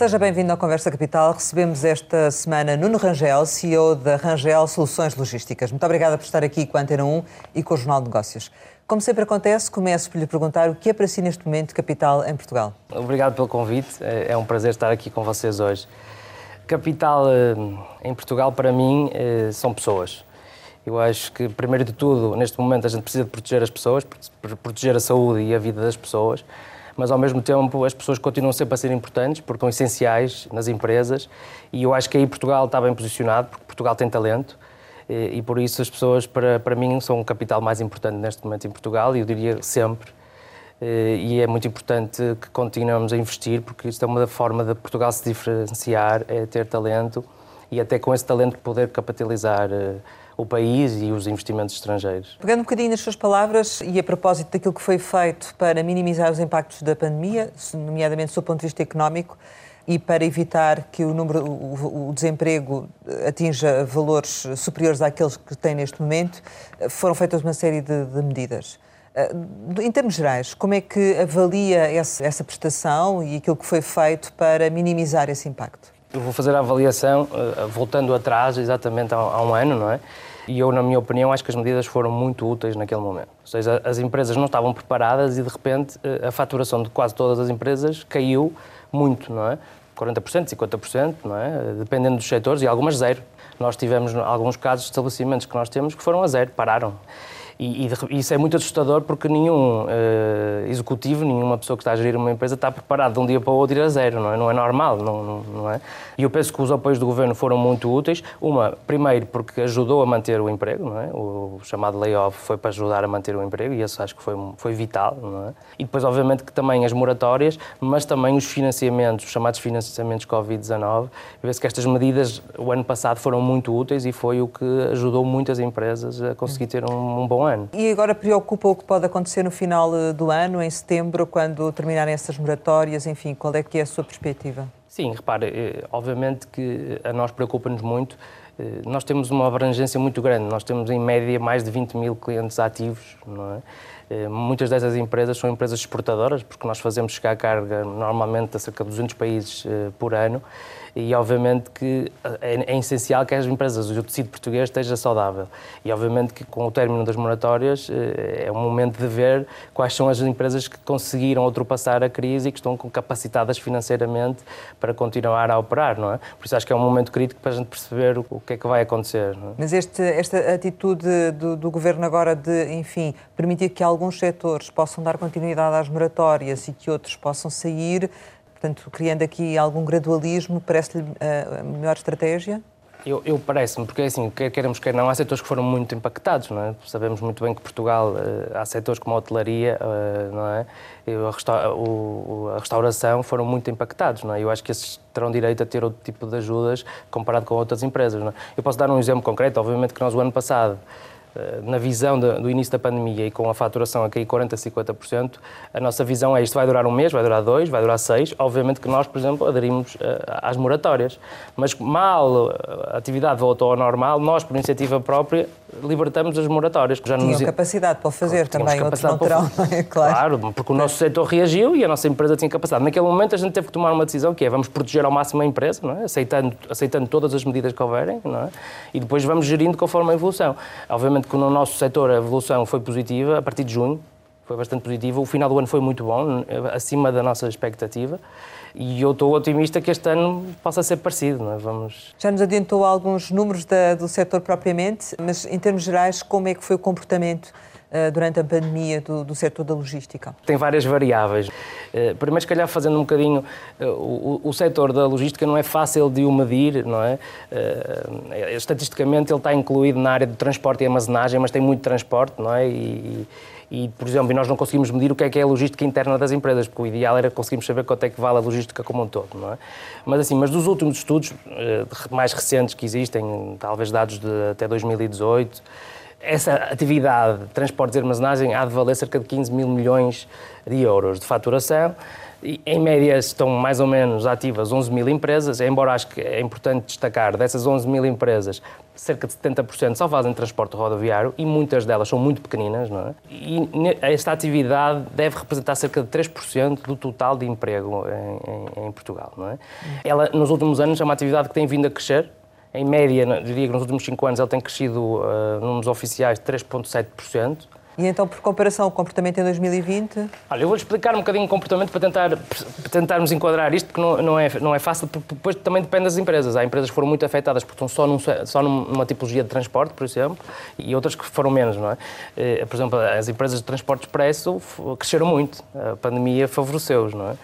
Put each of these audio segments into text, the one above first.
Seja bem-vindo à Conversa Capital. Recebemos esta semana Nuno Rangel, CEO da Rangel Soluções Logísticas. Muito obrigada por estar aqui com a Antena 1 e com o Jornal de Negócios. Como sempre acontece, começo por lhe perguntar o que é para si neste momento capital em Portugal. Obrigado pelo convite, é um prazer estar aqui com vocês hoje. Capital eh, em Portugal, para mim, eh, são pessoas. Eu acho que, primeiro de tudo, neste momento a gente precisa de proteger as pessoas, proteger a saúde e a vida das pessoas, mas ao mesmo tempo as pessoas continuam sempre a ser importantes porque são essenciais nas empresas. E eu acho que aí Portugal está bem posicionado, porque Portugal tem talento. E, por isso as pessoas, para, para mim, são o capital mais importante neste momento em Portugal. E eu diria sempre. E é muito importante que continuemos a investir, porque isto é uma forma de Portugal se diferenciar, é ter talento. E até com esse talento poder capitalizar o país e os investimentos estrangeiros. Pegando um bocadinho nas suas palavras e a propósito daquilo que foi feito para minimizar os impactos da pandemia, nomeadamente do seu ponto de vista económico, e para evitar que o, número, o, desemprego atinja valores superiores àqueles que tem neste momento, foram feitas uma série de, de medidas. Eh, em termos gerais, como é que avalia essa, essa prestação e aquilo que foi feito para minimizar esse impacto? Eu vou fazer a avaliação eh, voltando atrás, exatamente há um ano, não é? E eu, na minha opinião, acho que as medidas foram muito úteis naquele momento. Ou seja, as empresas não estavam preparadas e, de repente, eh, a faturação de quase todas as empresas caiu muito, não é? 40%, 50%, não é? Dependendo dos setores, e algumas zero. Nós tivemos alguns casos de estabelecimentos que nós temos que foram a zero, pararam. E, e, isso é muito assustador porque nenhum uh, executivo, nenhuma pessoa que está a gerir uma empresa está preparado de um dia para o outro ir a zero, não é, não é normal, não, não, não, é? E eu penso que os apoios do governo foram muito úteis. Uma, primeiro, porque ajudou a manter o emprego, não é? O chamado layoff foi para ajudar a manter o emprego e isso acho que foi, foi vital, não é? E depois, obviamente, que também as moratórias, mas também os financiamentos, os chamados financiamentos Covid-19. Vê-se que estas medidas, o ano passado, foram muito úteis e foi o que ajudou muitas empresas a conseguir ter um, um bom ano ano. E agora preocupa o que pode acontecer no final eh, do ano, em setembro, quando terminarem essas moratórias, enfim, qual é que é a sua perspectiva? Sim, repare, eh, obviamente que a nós preocupa-nos muito. Eh, nós temos uma abrangência muito grande, nós temos em média mais de 20 mil clientes ativos, não é? Muitas dessas empresas são empresas exportadoras, porque nós fazemos chegar a carga normalmente a cerca de 200 países por ano e obviamente que é, é, essencial que as empresas, o tecido português esteja saudável. E obviamente que com o término das moratórias eh, é um momento de ver quais são as empresas que conseguiram ultrapassar a crise e que estão capacitadas financeiramente para continuar a operar, não é? Por isso acho que é um momento crítico para a gente perceber o que é que vai acontecer. É? Mas este, esta atitude do, do Governo agora de, enfim, permitir que alguns setores possam dar continuidade às moratórias e que outros possam sair, Portanto, criando aqui algum gradualismo, parece-lhe eh, a melhor estratégia? Eu, eu parece-me, porque assim, quer queremos, quer não, há setores que foram muito impactados, não é? Sabemos muito bem que Portugal, eh, há setores como a hotelaria, eh, não é? A, resta o, a restauração foram muito impactados, não é? Eu acho que esses terão direito a ter outro tipo de ajudas comparado com outras empresas, não é? Eu posso dar um exemplo concreto, obviamente que nós o ano passado na visão do início da pandemia e com a faturação a cair 40%, 50%, a nossa visão é isto vai durar um mês, vai durar dois, vai durar seis. Obviamente que nós, por exemplo, aderimos eh, às moratórias. Mas mal a atividade voltou ao normal, nós, por iniciativa própria, libertamos as moratórias. Já Tinham nos... capacidade para o fazer também, outros não terão, é? claro. claro. porque o nosso setor reagiu e a nossa empresa tinha capacidade. Naquele momento a gente teve que tomar uma decisão que é vamos proteger ao máximo a empresa, é? aceitando, aceitando todas as medidas que houverem, é? e depois vamos gerindo conforme a evolução. Obviamente que no nosso setor a evolução foi positiva, a partir de junho foi bastante positiva, o final do ano foi muito bom, acima da nossa expectativa. E eu estou otimista que este ano possa ser parecido. Não é? Vamos... Já nos adiantou alguns números da, do setor propriamente, mas em termos gerais, como é que foi o comportamento eh, durante a pandemia do, do setor da logística? Tem várias variáveis. Eh, primeiro, se calhar, fazendo um bocadinho, eh, o, o setor da logística não é fácil de o medir, não é? Estatisticamente, ele está incluído na área de transporte e armazenagem, mas tem muito transporte, não é? E, e, por exemplo, nós não conseguimos medir o que é que é a logística interna das empresas, porque o ideal era conseguirmos saber quanto é que vale a logística como um todo, não é? Mas assim, mas dos últimos estudos mais recentes que existem, talvez dados de até 2018, essa atividade de transportes e armazenagem há de valer cerca de 15 mil milhões de euros de faturação. E, em média estão mais ou menos ativas 11 mil empresas, embora acho que é importante destacar, dessas 11 mil empresas, cerca de 70% só fazem transporte rodoviário e muitas delas são muito pequeninas, não é? E esta atividade deve representar cerca de 3% do total de emprego em, em, em Portugal, não é? Ela, nos últimos anos, é uma atividade que tem vindo a crescer, em média, diria que nos últimos 5 anos, ela tem crescido, uh, números oficiais, 3,7%. E então, por comparação, o comportamento em 2020? Olha, eu vou explicar um bocadinho o comportamento para, tentar, para tentarmos enquadrar isto, porque não, não, é, não é fácil, porque depois também depende das empresas. Há empresas que foram muito afetadas porque estão só, num, só numa tipologia de transporte, por exemplo, e outras que foram menos, não é? Eh, por exemplo, as empresas de transporte expresso cresceram muito. A pandemia favoreceu-os, não é?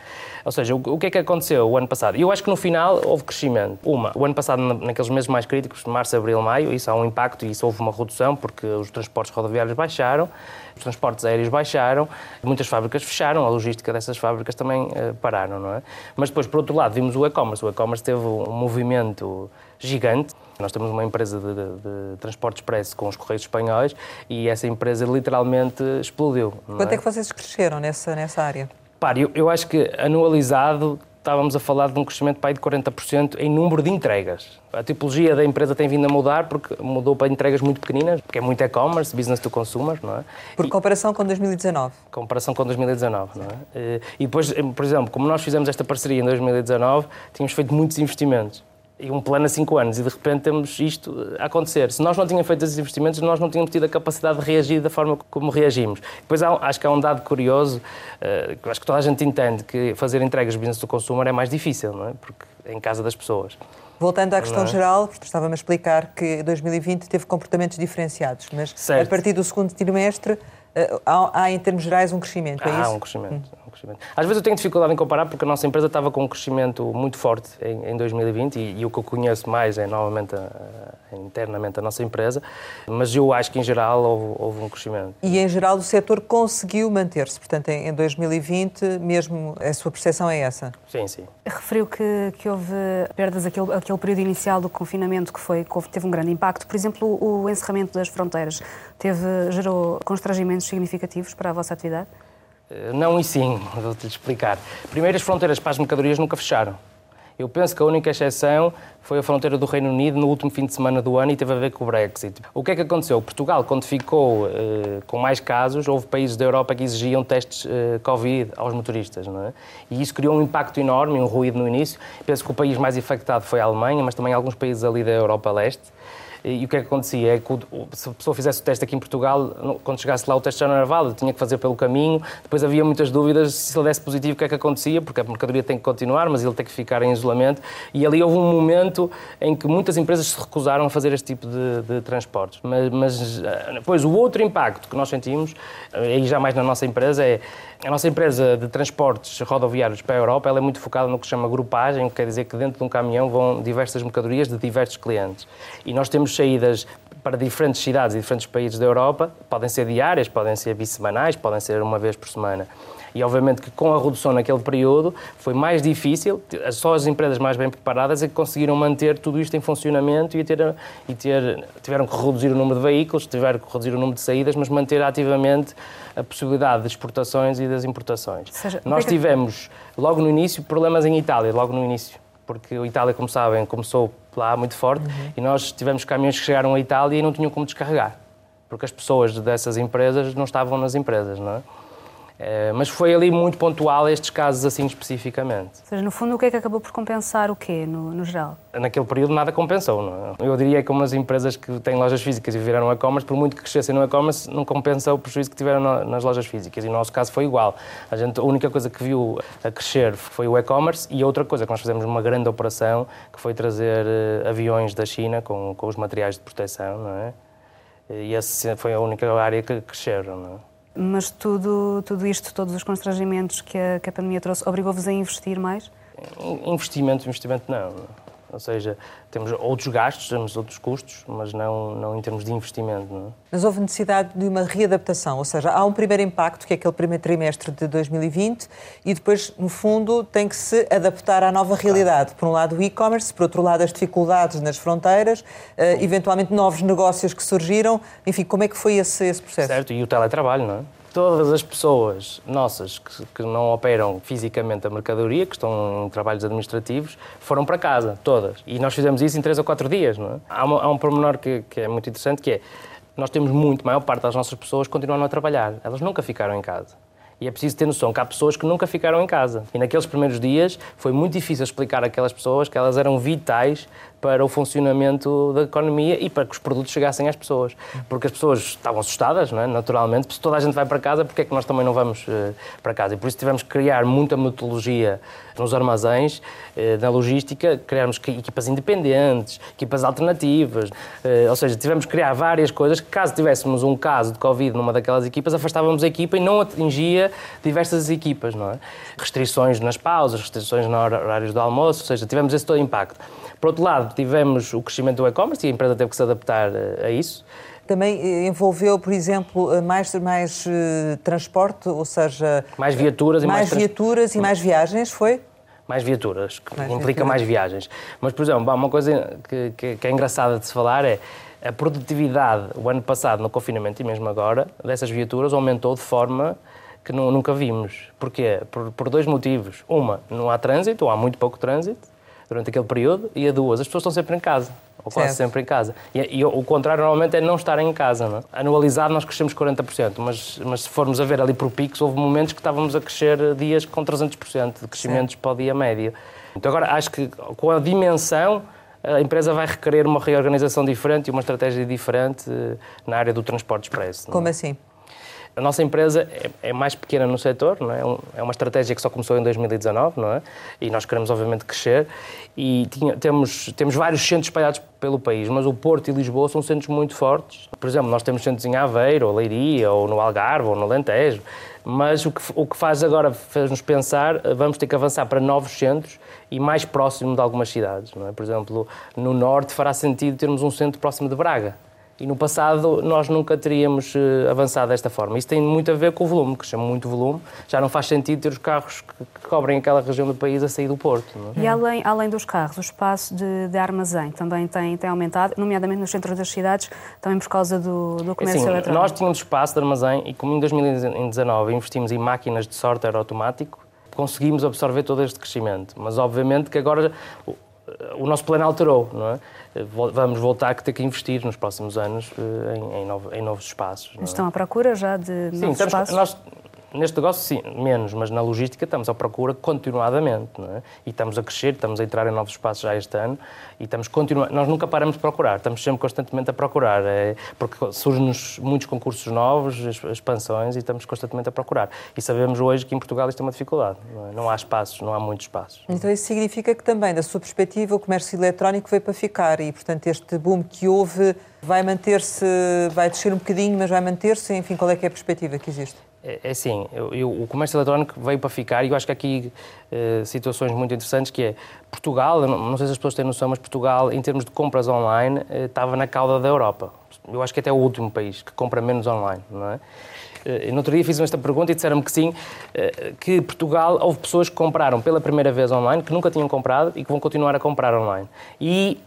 Ou seja, o, que é que aconteceu o ano passado? Eu acho que no final houve crescimento. Uma, o ano passado, naqueles meses mais críticos, março, abril, maio, isso há um impacto e isso houve uma redução porque os transportes rodoviários baixaram, os transportes aéreos baixaram, muitas fábricas fecharam, a logística dessas fábricas também uh, pararam, não é? Mas depois, por outro lado, vimos o e-commerce. O e-commerce teve um movimento gigante. Nós temos uma empresa de, de, de, transporte expresso com os Correios Espanhóis e essa empresa literalmente explodiu. Quanto é? é que vocês cresceram nessa, nessa área? Repare, eu, eu acho que anualizado estávamos a falar de um crescimento para aí de 40% em número de entregas. A tipologia da empresa tem vindo a mudar porque mudou para entregas muito pequeninas, porque é muito e-commerce, business to consumer, não é? Por comparação com 2019. Comparação com 2019, não é? E depois, por exemplo, como nós fizemos esta parceria em 2019, tínhamos feito muitos investimentos e um plano a 5 anos e de repente temos isto a acontecer. Se nós não tínhamos feito esses investimentos, nós não tínhamos tido a capacidade de reagir da forma como reagimos. Depois há, acho que há um dado curioso, uh, que acho que toda a gente entende que fazer entregas de business do consumer é mais difícil, não é? Porque é em casa das pessoas. Voltando à questão é? geral, estava-me a explicar que 2020 teve comportamentos diferenciados, mas certo. a partir do segundo trimestre eh, há, há, em termos gerais, um crescimento, é há isso? Um crescimento, hum. Crescimento. Às vezes eu tenho dificuldade em comparar porque a nossa empresa estava com um crescimento muito forte em, em 2020 e, e, o que eu conheço mais é, novamente, a, a, internamente a nossa empresa, mas eu acho que, em geral, houve, houve um crescimento. E, em geral, o setor conseguiu manter-se, portanto, em, em 2020, mesmo a sua percepção é essa? Sim, sim. Referiu que, que houve perdas aquele, aquele período inicial do confinamento que, foi, que teve um grande impacto. Por exemplo, o encerramento das fronteiras teve, gerou constrangimentos significativos para a vossa atividade? Eh, não e sim, vou-te explicar. Primeiro, as fronteiras para as mercadorias nunca fecharam. Eu penso que a única exceção foi a fronteira do Reino Unido no último fim de semana do ano e teve a ver com o Brexit. O que é que aconteceu? Portugal, quando ficou eh, com mais casos, houve países da Europa que exigiam testes eh, Covid aos motoristas, não é? E isso criou um impacto enorme, um ruído no início. Penso que o país mais afetado foi a Alemanha, mas também alguns países ali da Europa Leste. E o que é que acontecia? É que se a pessoa fizesse o teste aqui em Portugal, quando chegasse lá o teste já não era válido, tinha que fazer pelo caminho. Depois havia muitas dúvidas se ele desse positivo, o que é que acontecia, porque a mercadoria tem que continuar, mas ele tem que ficar em isolamento. E ali houve um momento em que muitas empresas se recusaram a fazer este tipo de, de transportes. Mas, mas depois o outro impacto que nós sentimos, aí já mais na nossa empresa, é a nossa empresa de transportes rodoviários para a Europa ela é muito focada no que se chama grupagem, que quer dizer que dentro de um caminhão vão diversas mercadorias de diversos clientes. E nós temos saídas para diferentes cidades e diferentes países da Europa, podem ser diárias, podem ser bissemanais, podem ser uma vez por semana. E obviamente que com a redução naquele período foi mais difícil, só as empresas mais bem preparadas é que conseguiram manter tudo isto em funcionamento e, ter, e ter, tiveram que reduzir o número de veículos, tiveram que reduzir o número de saídas, mas manter ativamente a possibilidade de exportações e das importações. Seja, Nós tivemos, logo no início, problemas em Itália, logo no início, porque a Itália, como sabem, começou lá muito forte uhum. e nós tivemos caminhões que chegaram à Itália e não tinham como descarregar, porque as pessoas dessas empresas não estavam nas empresas, não é? Eh, mas foi ali muito pontual estes casos assim especificamente. Ou seja, no fundo, o que é que acabou por compensar o quê, no, no geral? Naquele período nada compensou. Não é? Eu diria que umas empresas que têm lojas físicas e viraram e-commerce, por muito que crescessem no e-commerce, não compensa o prejuízo que tiveram nas lojas físicas. E no nosso caso foi igual. A, gente, a única coisa que viu a crescer foi o e-commerce e outra coisa que nós fizemos uma grande operação, que foi trazer uh, aviões da China com, com os materiais de proteção, não é? E essa foi a única área que cresceram, não é? Mas tudo, tudo isto, todos os constrangimentos que a, que a pandemia trouxe, obrigou-vos a investir mais? Investimento, investimento não. Ou seja, temos outros gastos, temos outros custos, mas não, não em termos de investimento. Não é? Mas houve necessidade de uma readaptação, ou seja, há um primeiro impacto, que é aquele primeiro trimestre de 2020, e depois, no fundo, tem que se adaptar à nova realidade. Por um lado, o e-commerce, por outro lado, as dificuldades nas fronteiras, uh, eventualmente novos negócios que surgiram. Enfim, como é que foi esse, esse processo? Certo, e o teletrabalho, não é? Todas as pessoas nossas que, que, não operam fisicamente a mercadoria, que estão em trabalhos administrativos, foram para casa, todas. E nós fizemos isso em três ou quatro dias. Não é? há, uma, há um pormenor que, que é muito interessante, que é, nós temos muito, a maior parte das nossas pessoas continuam a trabalhar. Elas nunca ficaram em casa. E é preciso ter noção que há pessoas que nunca ficaram em casa. E naqueles primeiros dias foi muito difícil explicar àquelas pessoas que elas eram vitais para o funcionamento da economia e para que os produtos chegassem às pessoas. Porque as pessoas estavam assustadas, é? naturalmente. Se toda a gente vai para casa, porque é que nós também não vamos uh, para casa? E por isso tivemos que criar muita metodologia nos armazéns, uh, na logística, criarmos equipas independentes, equipas alternativas, uh, ou seja, tivemos que criar várias coisas que, caso tivéssemos um caso de Covid numa daquelas equipas, afastávamos a equipa e não atingia diversas equipas, não é? Restrições nas pausas, restrições nos horários do almoço, ou seja, tivemos esse todo impacto. Por outro lado, tivemos o crescimento do e-commerce e a empresa teve que se adaptar eh, a isso. Também eh, envolveu, por exemplo, eh, mais, mais uh, transporte, ou seja... Mais viaturas e mais... Mais viaturas e mais viagens, foi? mais viaturas, que mais implica viaturas. mais viagens. Mas, por exemplo, uma coisa que, que, que, é engraçada de se falar é a produtividade, o ano passado, no confinamento e mesmo agora, dessas viaturas aumentou de forma que nunca vimos. Porquê? Por, por dois motivos. Uma, não há trânsito, ou há muito pouco trânsito, durante aquele período, e a duas, as pessoas estão sempre em casa, ou quase certo. sempre em casa. E, e, o contrário normalmente é não estarem em casa. Não é? Anualizado nós crescemos 40%, mas, mas se formos a ver ali por picos, houve momentos que estávamos a crescer dias com 300% de crescimentos para o dia médio. Então agora acho que com a dimensão a empresa vai requerer uma reorganização diferente e uma estratégia diferente eh, na área do transporte expresso. Como é? assim? A nossa empresa é, é mais pequena no setor, não é? é uma estratégia que só começou em 2019, não é? E nós queremos, obviamente, crescer. E tinha, temos, temos vários centros espalhados pelo país, mas o Porto e Lisboa são centros muito fortes. Por exemplo, nós temos centros em Aveiro, ou Leiria, ou no Algarve, ou no Alentejo. Mas o que, o que faz agora, faz-nos pensar, vamos ter que avançar para novos centros e mais próximo de algumas cidades. Não é? Por exemplo, no Norte fará sentido termos um centro próximo de Braga e no passado nós nunca teríamos uh, avançado desta forma. Isso tem muito a ver com o volume, que chama muito volume. Já não faz sentido ter os carros que, cobrem aquela região do país a sair do Porto. É? E além, além dos carros, o espaço de, de, armazém também tem, tem aumentado, nomeadamente nos centros das cidades, também por causa do, do comércio assim, eletrónico. Nós tínhamos espaço de armazém e como em 2019 investimos em máquinas de sorter automático, conseguimos absorver todo este crescimento. Mas obviamente que agora o nosso plano alterou, não é? Vamos voltar a ter que investir nos próximos anos eh, em, em, novo, em novos espaços. É? Estão à procura já de Sim, novos estamos, espaços? Nós, Neste negócio, sim, menos, mas na logística estamos à procura continuadamente, é? E estamos a crescer, estamos a entrar em novos espaços já este ano e estamos continuando. Nós nunca paramos de procurar, estamos sempre constantemente a procurar, é, porque surgem-nos muitos concursos novos, expansões e estamos constantemente a procurar. E sabemos hoje que em Portugal isto é uma dificuldade, não, é? não há espaços, não há muitos espaços. Então isso significa que também, da sua perspectiva, o comércio eletrónico veio para ficar e, portanto, este boom que houve vai manter-se, vai descer um bocadinho, mas vai manter-se, enfim, qual é que é a perspectiva que existe? É, é assim, eu, eu, o comércio eletrónico veio para ficar e eu acho que há aqui uh, situações muito interessantes que é Portugal, não, não, sei se as pessoas têm noção, mas Portugal, em termos de compras online, uh, estava na cauda da Europa. Eu acho que até é o último país que compra menos online, não é? Uh, no outro dia fiz-me esta pergunta e disseram-me que sim, que Portugal houve pessoas que compraram pela primeira vez online, que nunca tinham comprado e que vão continuar a comprar online. E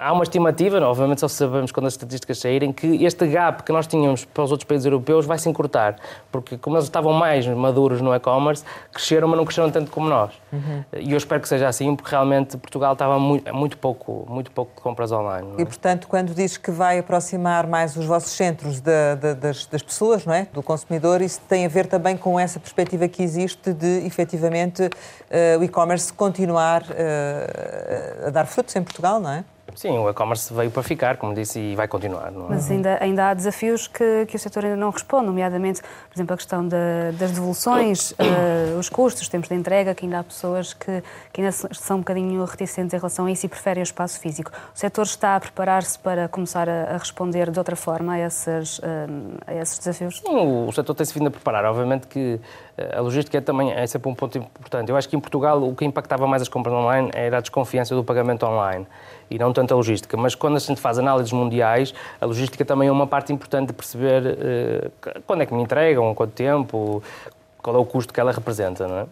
há uma estimativa, obviamente só sabemos quando as estatísticas saírem, que este gap que nós tínhamos para os outros países europeus vai se encurtar, porque como eles estavam mais maduros no e-commerce, cresceram, mas não cresceram tanto como nós. Uhum. E eu espero que seja assim, porque realmente Portugal estava muito, muito pouco, muito pouco de compras online. É? E portanto, quando diz que vai aproximar mais os vossos centros da, da, das, das, pessoas, não é? do consumidor, isso tem a ver também com essa perspectiva que existe de, efetivamente, uh, o e-commerce continuar uh, a dar frutos em Portugal, não é? Sim, o e-commerce veio para ficar, como disse, e vai continuar. É? Mas ainda, ainda há desafios que, que o setor ainda não responde, nomeadamente, por exemplo, a questão da, das devoluções, uh, os custos, os tempos de entrega, que ainda há pessoas que, que ainda são um bocadinho reticentes em relação a isso e preferem o espaço físico. O setor está a preparar-se para começar a, a, responder de outra forma a esses, uh, a esses desafios? Sim, o setor tem-se vindo a preparar. Obviamente que eh, a logística é também é sempre um ponto importante. Eu acho que em Portugal o que impactava mais as compras online era a desconfiança do pagamento online e não tanto a logística. Mas quando a gente faz análises mundiais, a logística também é uma parte importante de perceber uh, quando é que me entregam, quanto tempo, qual é o custo que ela representa, não é?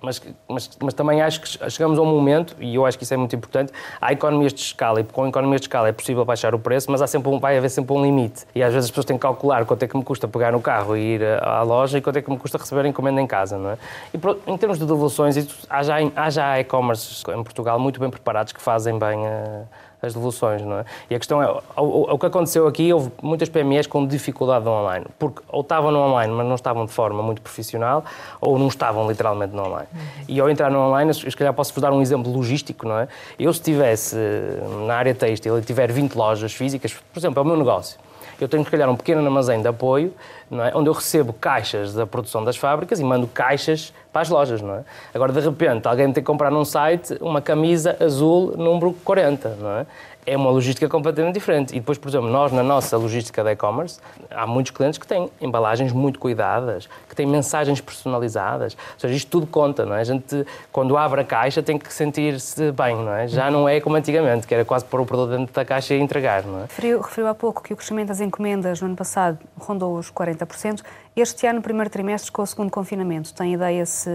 Mas, mas, mas também acho que chegamos a um momento, e eu acho que isso é muito importante, há economias de escala, e com economias de escala é possível baixar o preço, mas há sempre um, vai haver sempre um limite. E às vezes as pessoas têm que calcular quanto é que me custa pegar no carro e ir à loja e quanto é que me custa receber a encomenda em casa, não é? E em termos de devoluções, há já, há já e-commerce em Portugal muito bem preparados que fazem bem a as devoluções, não é? E a questão é, o, o, que aconteceu aqui, houve muitas PMEs com dificuldade no online, porque ou estavam no online, mas não estavam de forma muito profissional, ou não estavam literalmente no online. E ao entrar no online, se calhar posso-vos dar um exemplo logístico, não é? Eu se estivesse na área têxtil e tiver 20 lojas físicas, por exemplo, é o meu negócio, eu tenho, se calhar, um pequeno armazém de apoio, não é? onde eu recebo caixas da produção das fábricas e mando caixas para as lojas. Não é? Agora, de repente, alguém tem que comprar num site uma camisa azul número 40. Não é? é uma logística completamente diferente. E depois, por exemplo, nós, na nossa logística de e-commerce, há muitos clientes que têm embalagens muito cuidadas, que têm mensagens personalizadas. Ou seja, isto tudo conta, não é? A gente, quando abre a caixa, tem que sentir-se bem, não é? Já não é como antigamente, que era quase pôr o produto dentro da caixa e entregar, não é? Referiu, referiu há pouco que o crescimento das encomendas no ano passado rondou os 40%. Este ano, no primeiro trimestre, com o segundo confinamento, tem ideia se,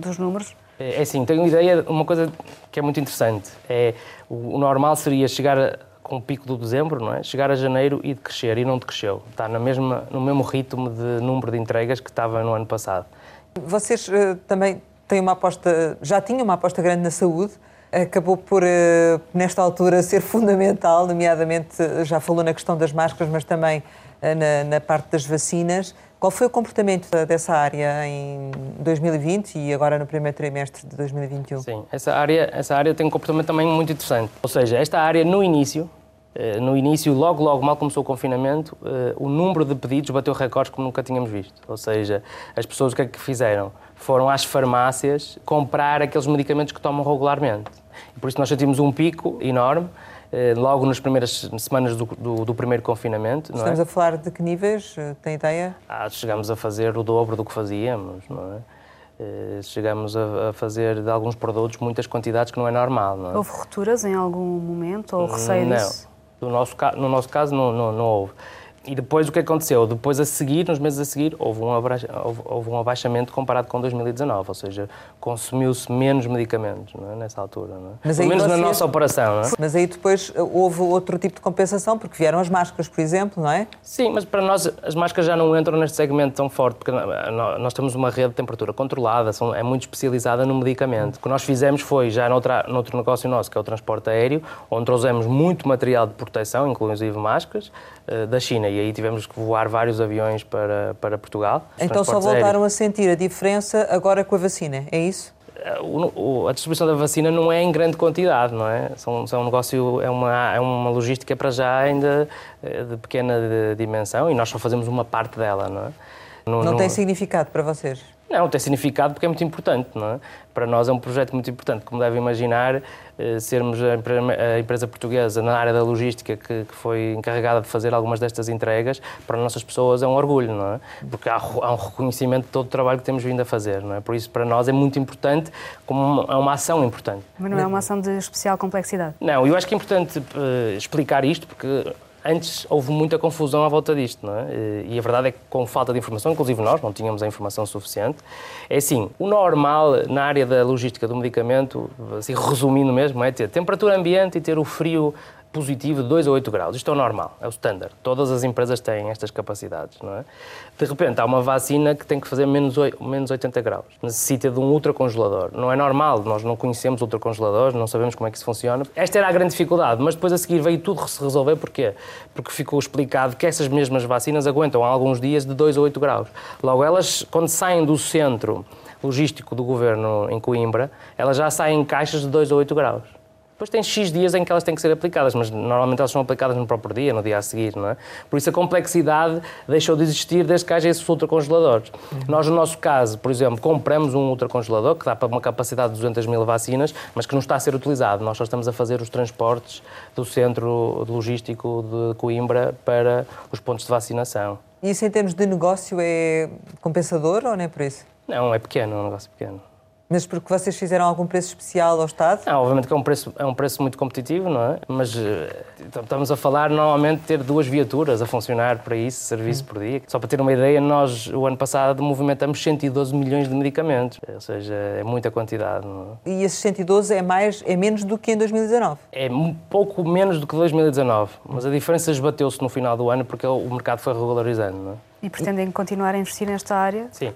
dos números? É, é assim, tenho uma ideia, uma coisa que é muito interessante. É, o, o normal seria chegar a, com o pico do dezembro, não é? Chegar a janeiro e decrescer, e não decresceu. Está na mesma, no mesmo ritmo de número de entregas que estava no ano passado. Vocês uh, também têm uma aposta, já tinham uma aposta grande na saúde, acabou por, uh, nesta altura, ser fundamental, nomeadamente, já falou na questão das máscaras, mas também na, na parte das vacinas. Qual foi o comportamento dessa área em 2020 e agora no primeiro trimestre de 2021? Sim, essa área, essa área tem um comportamento também muito interessante. Ou seja, esta área no início, eh, no início, logo, logo, mal começou o confinamento, eh, o número de pedidos bateu recordes como nunca tínhamos visto. Ou seja, as pessoas o que é que fizeram? Foram às farmácias comprar aqueles medicamentos que tomam regularmente. Por isso nós sentimos um pico enorme eh, logo nas primeiras semanas do, do, do primeiro confinamento. Estamos é? a falar de que níveis? Eh, tem ideia? Ah, chegamos a fazer o dobro do que fazíamos, não é? Eh, chegamos a, fazer de alguns produtos muitas quantidades que não é normal. Não é? Houve rupturas em algum momento ou receio não. disso? No nosso, no nosso caso, não, não, não houve. E depois o que aconteceu? Depois a seguir, nos meses a seguir, houve um, houve, houve um abaixamento comparado com 2019, ou seja, consumiu-se menos medicamentos é? nessa altura. É? Mas Pelo menos vocês... na nossa operação. É? Mas aí depois uh, houve outro tipo de compensação, porque vieram as máscaras, por exemplo, não é? Sim, mas para nós as máscaras já não entram neste segmento tão forte, porque nós temos uma rede de temperatura controlada, é muito especializada no medicamento. O que nós fizemos foi, já noutra, noutro negócio nosso, que é o transporte aéreo, onde trouxemos muito material de proteção, inclusive máscaras, uh, da China. E aí tivemos que voar vários aviões para, para Portugal. Então só voltaram a sentir a diferença agora com a vacina, é isso? A distribuição da vacina não é em grande quantidade, não é? São, são um negócio, é uma, é uma logística para já ainda eh, de pequena dimensão e nós só fazemos uma parte dela, não é? não, não tem significado para vocês? Não, tem significado porque é muito importante, não é? Para nós é um projeto muito importante, como deve imaginar, eh, sermos a empresa portuguesa na área da logística que, foi encarregada de fazer algumas destas entregas, para nossas pessoas é um orgulho, não é? Porque há, um reconhecimento de todo o trabalho que temos vindo a fazer, não é? Por isso, para nós é muito importante, como é uma ação importante. Mas não é uma ação de especial complexidade? Não, eu acho que é importante uh, explicar isto, porque antes houve muita confusão à volta disto, não é? E a verdade é que com falta de informação, inclusive nós não tínhamos a informação suficiente, é assim, o normal na área da logística do medicamento, assim, resumindo mesmo, é ter temperatura ambiente e ter o frio positivo de 2 a 8 graus. Isto é o normal, é o standard. Todas as empresas têm estas capacidades, não é? De repente, há uma vacina que tem que fazer menos, 8, menos 80 graus. Necessita de um ultracongelador. Não é normal, nós não conhecemos ultracongeladores, não sabemos como é que isso funciona. Esta era a grande dificuldade, mas depois a seguir veio tudo se resolver. Porquê? Porque ficou explicado que essas mesmas vacinas aguentam alguns dias de 2 a 8 graus. Logo, elas, quando saem do centro logístico do governo em Coimbra, elas já saem em caixas de 2 a 8 graus. Depois tem X dias em que elas têm que ser aplicadas, mas normalmente elas são aplicadas no próprio dia, no dia a seguir, não é? Por isso a complexidade deixou de existir desde que haja esses ultracongeladores. Uhum. Nós, no nosso caso, por exemplo, compramos um ultracongelador que dá para uma capacidade de 200 mil vacinas, mas que não está a ser utilizado. Nós só estamos a fazer os transportes do centro logístico de Coimbra para os pontos de vacinação. E isso em termos de negócio é compensador ou não é por isso? Não, é pequeno, é um negócio pequeno. Mas porque vocês fizeram algum preço especial ao Estado? Não, obviamente que é um preço, é um preço muito competitivo, não é? Mas uh, estamos a falar normalmente de ter duas viaturas a funcionar para isso, serviço por dia. Só para ter uma ideia, nós o ano passado movimentamos 112 milhões de medicamentos, ou seja, é muita quantidade. É? E esses 112 é mais, é menos do que em 2019? É um pouco menos do que 2019, mas a diferença esbateu-se no final do ano porque o mercado foi regularizando, não é? E pretendem continuar a investir nesta área? Sim.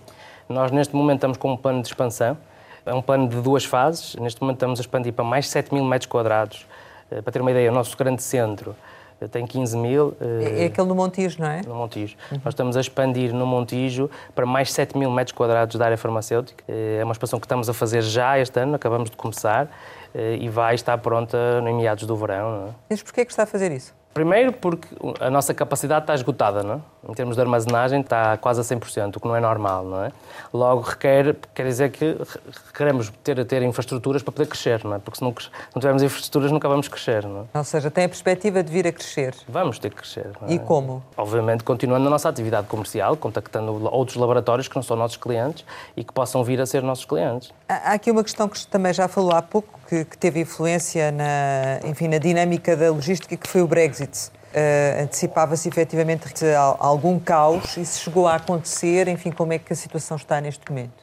Nós neste momento estamos com um plano de expansão é um plano de duas fases. Neste momento estamos a expandir para mais 7 mil metros quadrados. Eh, para ter uma ideia, o nosso grande centro eh, tem 15 mil. É, é aquele no Montijo, não é? No Montijo. Uhum. Nós estamos a expandir no Montijo para mais 7 mil metros quadrados da área farmacêutica. É uma expansão que estamos a fazer já este ano, acabamos de começar, e vai estar pronta em meados do verão. Não é? Mas porquê é que está a fazer isso? Primeiro porque a nossa capacidade está esgotada, não é? Em termos de armazenagem está quase a 100%, o que não é normal, não é? Logo requer, quer dizer que queremos ter, ter infraestruturas para poder crescer, não é? Porque se não, não tivermos infraestruturas nunca vamos crescer, não é? Ou seja, tem a perspectiva de vir a crescer. Vamos ter que crescer. É? E como? Obviamente continuando a nossa atividade comercial, contactando outros laboratórios que não são nossos clientes e que possam vir a ser nossos clientes. Há aqui uma questão que também já falou há pouco, que, que teve influência na, enfim, na dinâmica da logística, que foi o Brexit. Uh, antecipava-se efetivamente algum caos e se chegou a acontecer, enfim, como é que a situação está neste momento?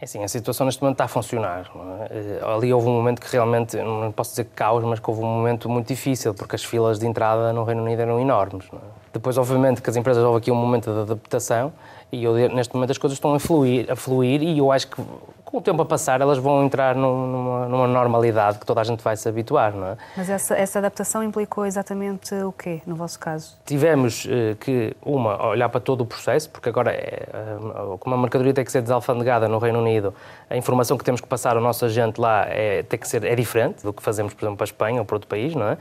É assim, a situação neste momento está a funcionar. É? Eh, ali houve um momento que realmente, não posso dizer caos, mas que houve um momento muito difícil, porque as filas de entrada no Reino Unido eram enormes. É? Depois, obviamente, que as empresas houve aqui um momento de adaptação e eu, neste momento as coisas estão a fluir, a fluir e eu acho que com o tempo a passar, elas vão entrar numa, numa, normalidade que toda a gente vai se habituar, não é? Mas essa, essa adaptação implicou exatamente o quê, no vosso caso? Tivemos uh, que, uma, olhar para todo o processo, porque agora, é, uh, como a mercadoria tem que ser desalfandegada no Reino Unido, a informação que temos que passar ao nosso agente lá é, tem que ser, é diferente do que fazemos, por exemplo, para a Espanha ou para outro país, não é?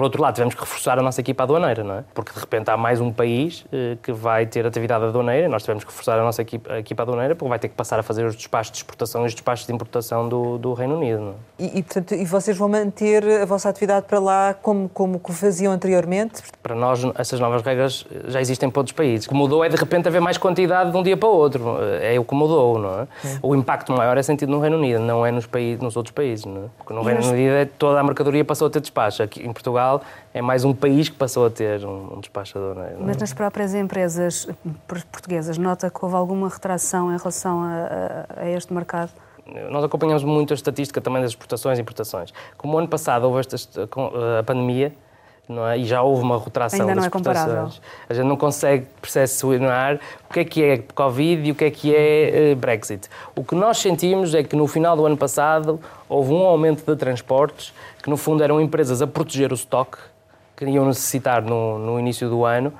Por outro lado, tivemos que reforçar a nossa equipa aduaneira, não é? Porque, de repente, há mais um país uh, que vai ter atividade aduaneira, nós tivemos que reforçar a nossa equipa, a equipa aduaneira, porque vai ter que passar a fazer os despachos de exportação e os despachos de importação do, do Reino Unido. É? E, e, portanto, e vocês vão manter a vossa atividade para lá como, como faziam anteriormente? Para nós, essas novas regras já existem para outros países. O que mudou é, de repente, haver mais quantidade de um dia para o outro. É o que mudou, não é? O impacto maior é sentido no Reino Unido, não é nos, países, nos outros países. Não é? Porque no Reino Unido é toda a mercadoria passou a ter despacho. Aqui em Portugal é mais um país que passou a ter um, um despachador. É? Mas nas próprias empresas portuguesas, nota que houve alguma retração em relação a, a, a este mercado? nós acompanhamos muito a estatística também das exportações e importações. Como ano passado houve esta, a pandemia, não é? e já houve uma retração Ainda das não é comparável. A gente não consegue percepcionar o que é que é Covid e o que é que é eh, Brexit. O que nós sentimos é que no final do ano passado houve um aumento de transportes, que no fundo eram empresas a proteger o estoque que iam necessitar no, no início do ano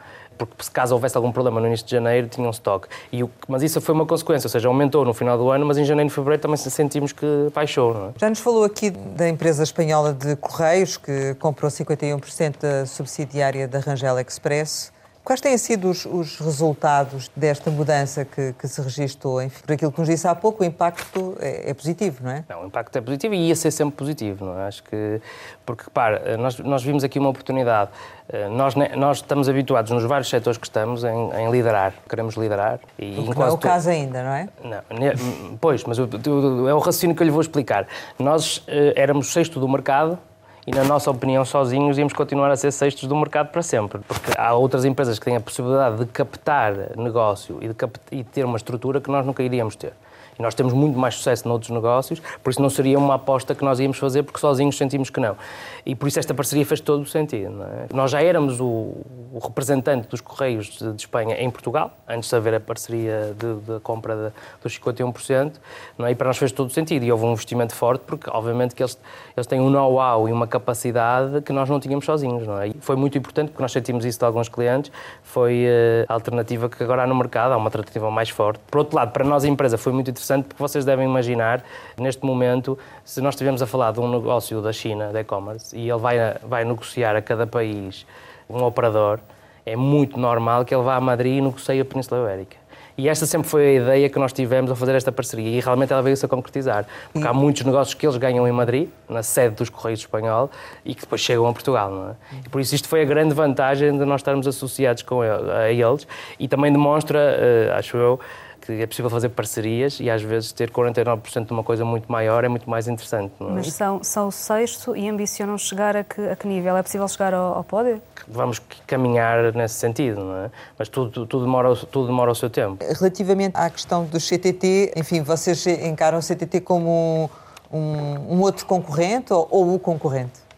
porque se caso houvesse algum problema no início de janeiro, tinham stock. E o, mas isso foi uma consequência, ou seja, aumentou no final do ano, mas em janeiro e fevereiro também sentimos que baixou. É? Já nos falou aqui da empresa espanhola de Correios, que comprou 51% da subsidiária da Rangel Express. Quais têm sido os, os resultados desta mudança que, que, se registou? Enfim, por aquilo que nos disse há pouco, o impacto é, é, positivo, não é? Não, o impacto é positivo e ia ser sempre positivo, não é? Acho que, porque, repara, nós, nós vimos aqui uma oportunidade. Eh, nós, nós estamos habituados nos vários setores que estamos em, em liderar, queremos liderar. E não é o caso ainda, não é? Não, pois, mas é o raciocínio que eu lhe vou explicar. Nós eh, éramos sexto do mercado e, na nossa opinião, sozinhos íamos continuar a ser sextos do mercado para sempre. Porque há outras empresas que têm a possibilidade de captar negócio e de, e ter uma estrutura que nós nunca iríamos ter. E nós temos muito mais sucesso noutros negócios, por isso não seria uma aposta que nós íamos fazer, porque sozinhos sentimos que não. E por isso esta parceria fez todo o sentido. É? Nós já éramos o, o, representante dos Correios de, de, Espanha em Portugal, antes de haver a parceria de, compra dos 51%, não é? e para nós fez todo o sentido. E houve um investimento forte, porque obviamente que eles, eles têm um know-how e uma capacidade que nós não tínhamos sozinhos. Não é? E foi muito importante, porque nós sentimos isso de alguns clientes, foi eh, a alternativa que agora há no mercado, há uma alternativa mais forte. Por outro lado, para nós a empresa foi muito interessante porque vocês devem imaginar, neste momento, se nós estivermos a falar de um negócio da China, de e-commerce, e ele vai, vai negociar a cada país um operador, é muito normal que ele vá a Madrid e negocie a Península Ibérica. E esta sempre foi a ideia que nós tivemos a fazer esta parceria e realmente ela veio-se a concretizar. Porque há muitos negócios que eles ganham em Madrid, na sede dos Correios Espanhol, e que depois chegam a Portugal, não é? E por isso isto foi a grande vantagem de nós estarmos associados com ele, a eles e também demonstra, uh, acho eu, que é possível fazer parcerias e às vezes ter 49% de uma coisa muito maior é muito mais interessante. É? Mas são, são o sexto e ambicionam chegar a que, a que nível? É possível chegar ao, ao pódio? Vamos caminhar nesse sentido, não é? Mas tudo, tudo, demora, tudo demora o seu tempo. Relativamente à questão do CTT, enfim, vocês encaram o CTT como um, um outro concorrente ou, ou o concorrente?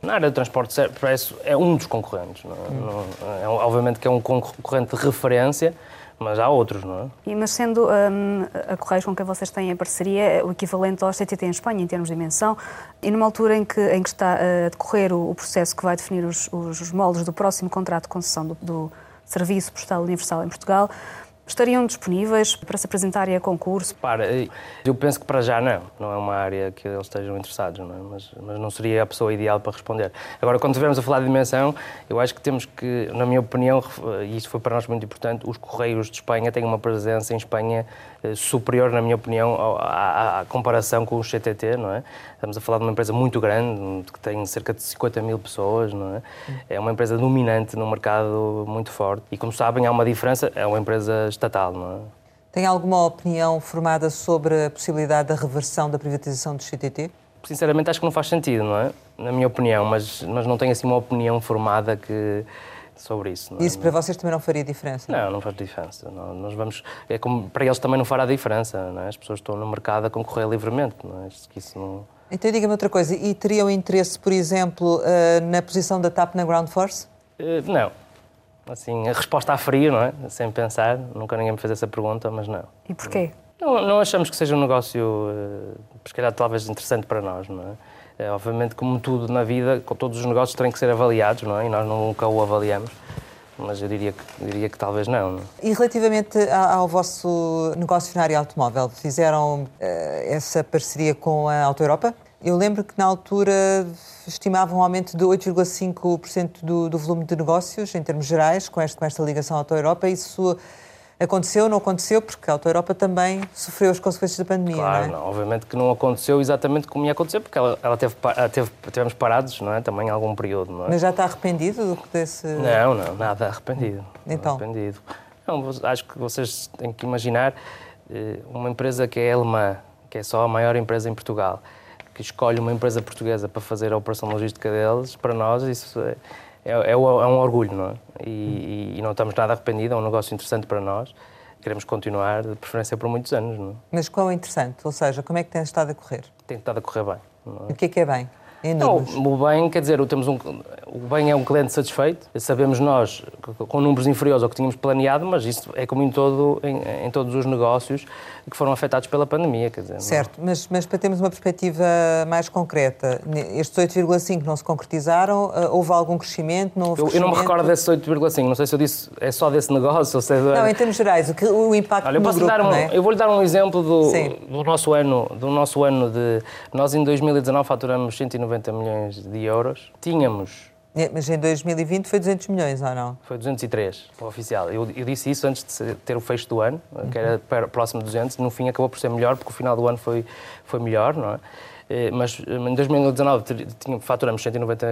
Na área do transporte expresso é um dos concorrentes. Não é? Hum. Não, é, obviamente que é um concorrente de referência, mas há outros, não é? E, mas sendo um, a Correios com quem vocês têm a parceria é o equivalente ao CTT em Espanha, em termos de dimensão, e numa altura em que, em que está a decorrer o, o processo que vai definir os, os moldes do próximo contrato de concessão do, do Serviço Postal Universal em Portugal, estariam disponíveis para se apresentarem a concurso? Para, eu penso que para já não. Não é uma área que eles estejam interessados, não é? mas, mas não seria a pessoa ideal para responder. Agora, quando estivermos a falar de dimensão, eu acho que temos que, na minha opinião, e isso foi para nós muito importante, os Correios de Espanha têm uma presença em Espanha eh, superior, na minha opinião, à, à, comparação com o CTT, não é? Estamos a falar de uma empresa muito grande, que tem cerca de 50 mil pessoas, não é? É uma empresa dominante no mercado muito forte e, como sabem, há uma diferença, é uma empresa estatal, não é? Tem alguma opinião formada sobre a possibilidade da reversão da privatização do CTT? Sinceramente, acho que não faz sentido, não é? Na minha opinião, mas, mas não tenho assim uma opinião formada que sobre isso. Não é? Isso para vocês também não faria diferença? Não, não faz diferença. Não, nós vamos, é como, para eles também não fará diferença. Não é? As pessoas estão no mercado a concorrer livremente. Não é? isso não... Então diga-me outra coisa, e teriam interesse, por exemplo, eh, na posição da TAP na Ground Force? Eh, não. Assim, a resposta a frio, não é? Sem pensar, nunca ninguém me fez essa pergunta, mas não. E porquê? Não, não achamos que seja um negócio, eh, se calhar, talvez interessante para nós, não é? É, obviamente, como tudo na vida, todos os negócios têm que ser avaliados, não é? E nós nunca o avaliamos, mas eu diria que, diria que talvez não, não. E relativamente ao vosso negócio área automóvel, fizeram uh, essa parceria com a Auto Europa? Eu lembro que na altura estimavam um aumento de 8,5% do, do volume de negócios, em termos gerais, com, este, com esta ligação à Auto Europa. Isso Aconteceu ou não aconteceu? Porque a Auto Europa também sofreu as consequências da pandemia, claro, não é? Não, obviamente que não aconteceu exatamente como ia acontecer, porque ela, ela teve, teve, tivemos parados, não é? Também em algum período, não é? Mas já está arrependido desse... Não, não, nada arrependido. Então? Arrependido. Não, acho que vocês têm que imaginar eh, uma empresa que é alemã, que é só a maior empresa em Portugal, que escolhe uma empresa portuguesa para fazer a operação logística deles, para nós isso é é, é, é, um orgulho, não é? E, e, não estamos nada arrependidos, é um negócio interessante para nós. Queremos continuar, de preferência por muitos anos. Não é? Mas qual é interessante? Ou seja, como é que tem estado a correr? Tem estado a correr bem. É? O que é que é bem? Não, o bem, quer dizer, temos um, o bem é um cliente satisfeito. Sabemos nós, com números inferiores ao que tínhamos planeado, mas isso é como em, todo, em, em todos os negócios que foram afetados pela pandemia. Quer dizer, certo, mas, mas para termos uma perspectiva mais concreta, estes 8,5 não se concretizaram? Eh, houve algum crescimento? Não houve eu, crescimento? eu não me recordo desses 8,5. Não sei se eu disse é só desse negócio ou se é... Não, em termos gerais, o, que, o impacto Olha, eu posso grupo, dar um, é? Eu vou-lhe dar um exemplo do, do, nosso ano, do nosso ano de... Nós, em 2019, faturamos 190 milhões de euros. Tínhamos é, mas em 2020 foi 200 milhões, ou não? Foi 203, para o oficial. Eu, eu, disse isso antes de ter o fecho do ano, uhum. que era próximo de 200. No fim acabou por ser melhor, porque o final do ano foi, foi melhor, não é? Eh, mas eh, em 2019 faturamos 190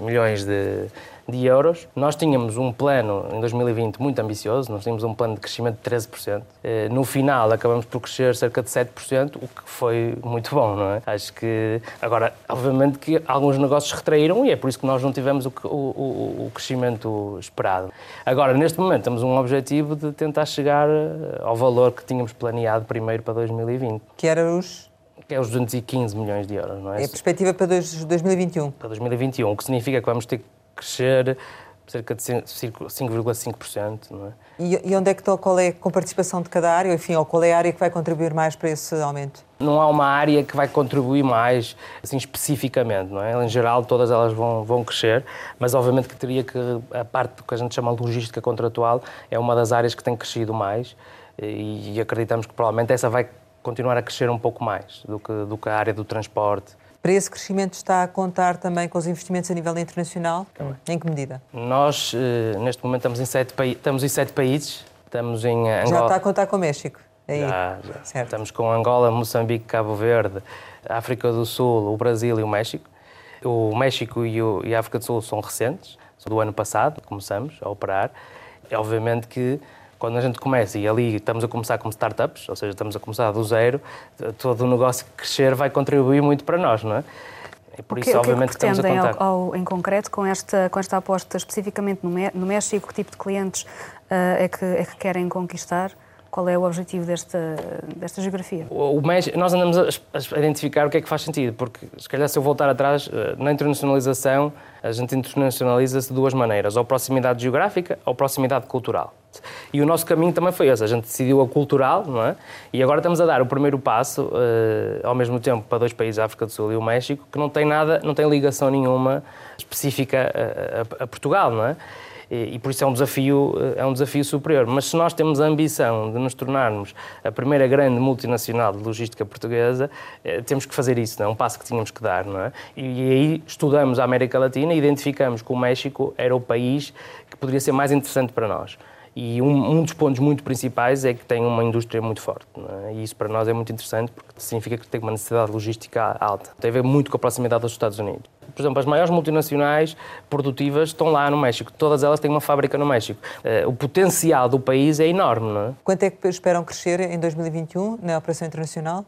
milhões de, de euros. Nós tínhamos um plano em 2020 muito ambicioso, nós tínhamos um plano de crescimento de 13%. Eh, no final acabamos por crescer cerca de 7%, o que foi muito bom, não é? Acho que, agora, obviamente que alguns negócios retraíram e é por isso que nós não tivemos o, o, o crescimento esperado. Agora, neste momento, temos um objetivo de tentar chegar ao valor que tínhamos planeado primeiro para 2020. Que era os que é os 215 milhões de euros, não é? É a perspectiva para 2021. Para 2021, o que significa que vamos ter que crescer cerca de 5,5%, não é? E, onde é que está, qual é a participação de cada área, enfim, ou qual é a área que vai contribuir mais para esse aumento? Não há uma área que vai contribuir mais, assim, especificamente, não é? Em geral, todas elas vão, vão crescer, mas obviamente que teria que, a parte que a gente chama logística contratual, é uma das áreas que tem crescido mais e, e acreditamos que provavelmente essa vai continuar a crescer um pouco mais do que, do que a área do transporte. Para esse crescimento está a contar também com os investimentos a nível internacional? Também. Em que medida? Nós, eh, neste momento, estamos em sete, estamos em sete países. Estamos em Angola. Já está a contar com o México? Aí. Já, já. Certo. Estamos com Angola, Moçambique, Cabo Verde, África do Sul, o Brasil e o México. O México e, o, e a África do Sul são recentes, são do ano passado, começamos a operar. É obviamente que quando a gente começa e ali estamos a começar como startups, ou seja, estamos a começar do zero, todo o negócio que crescer vai contribuir muito para nós, não é? E por o que, isso, obviamente, que, é que pretendem ao, ao, em concreto com esta, com esta aposta especificamente no, no México? Que tipo de clientes uh, é, que, é que querem conquistar? Qual é o objetivo desta, desta geografia? O, o México, nós andamos a, a, identificar o que é que faz sentido, porque se calhar se eu voltar atrás, eh, na internacionalização, a gente internacionaliza-se de duas maneiras, ou proximidade geográfica ou proximidade cultural. E o nosso caminho também foi esse, a gente decidiu a cultural, não é? E agora estamos a dar o primeiro passo, uh, ao mesmo tempo, para dois países, a África do Sul e o México, que não tem nada, não tem ligação nenhuma específica a, a, a Portugal, não é? E, por isso é um desafio eh, é um desafio superior. Mas se nós temos a ambição de nos tornarmos a primeira grande multinacional de logística portuguesa, eh, temos que fazer isso, não é um passo que tínhamos que dar, não é? E, e aí estudamos a América Latina e identificamos que o México era o país que poderia ser mais interessante para nós. E um, um, dos pontos muito principais é que tem uma indústria muito forte. É? E isso para nós é muito interessante porque significa que tem uma necessidade logística alta. Tem a ver muito com a proximidade dos Estados Unidos. Por exemplo, as maiores multinacionais produtivas estão lá no México. Todas elas têm uma fábrica no México. Eh, o potencial do país é enorme. Não é? Quanto é que esperam crescer em 2021 na operação internacional?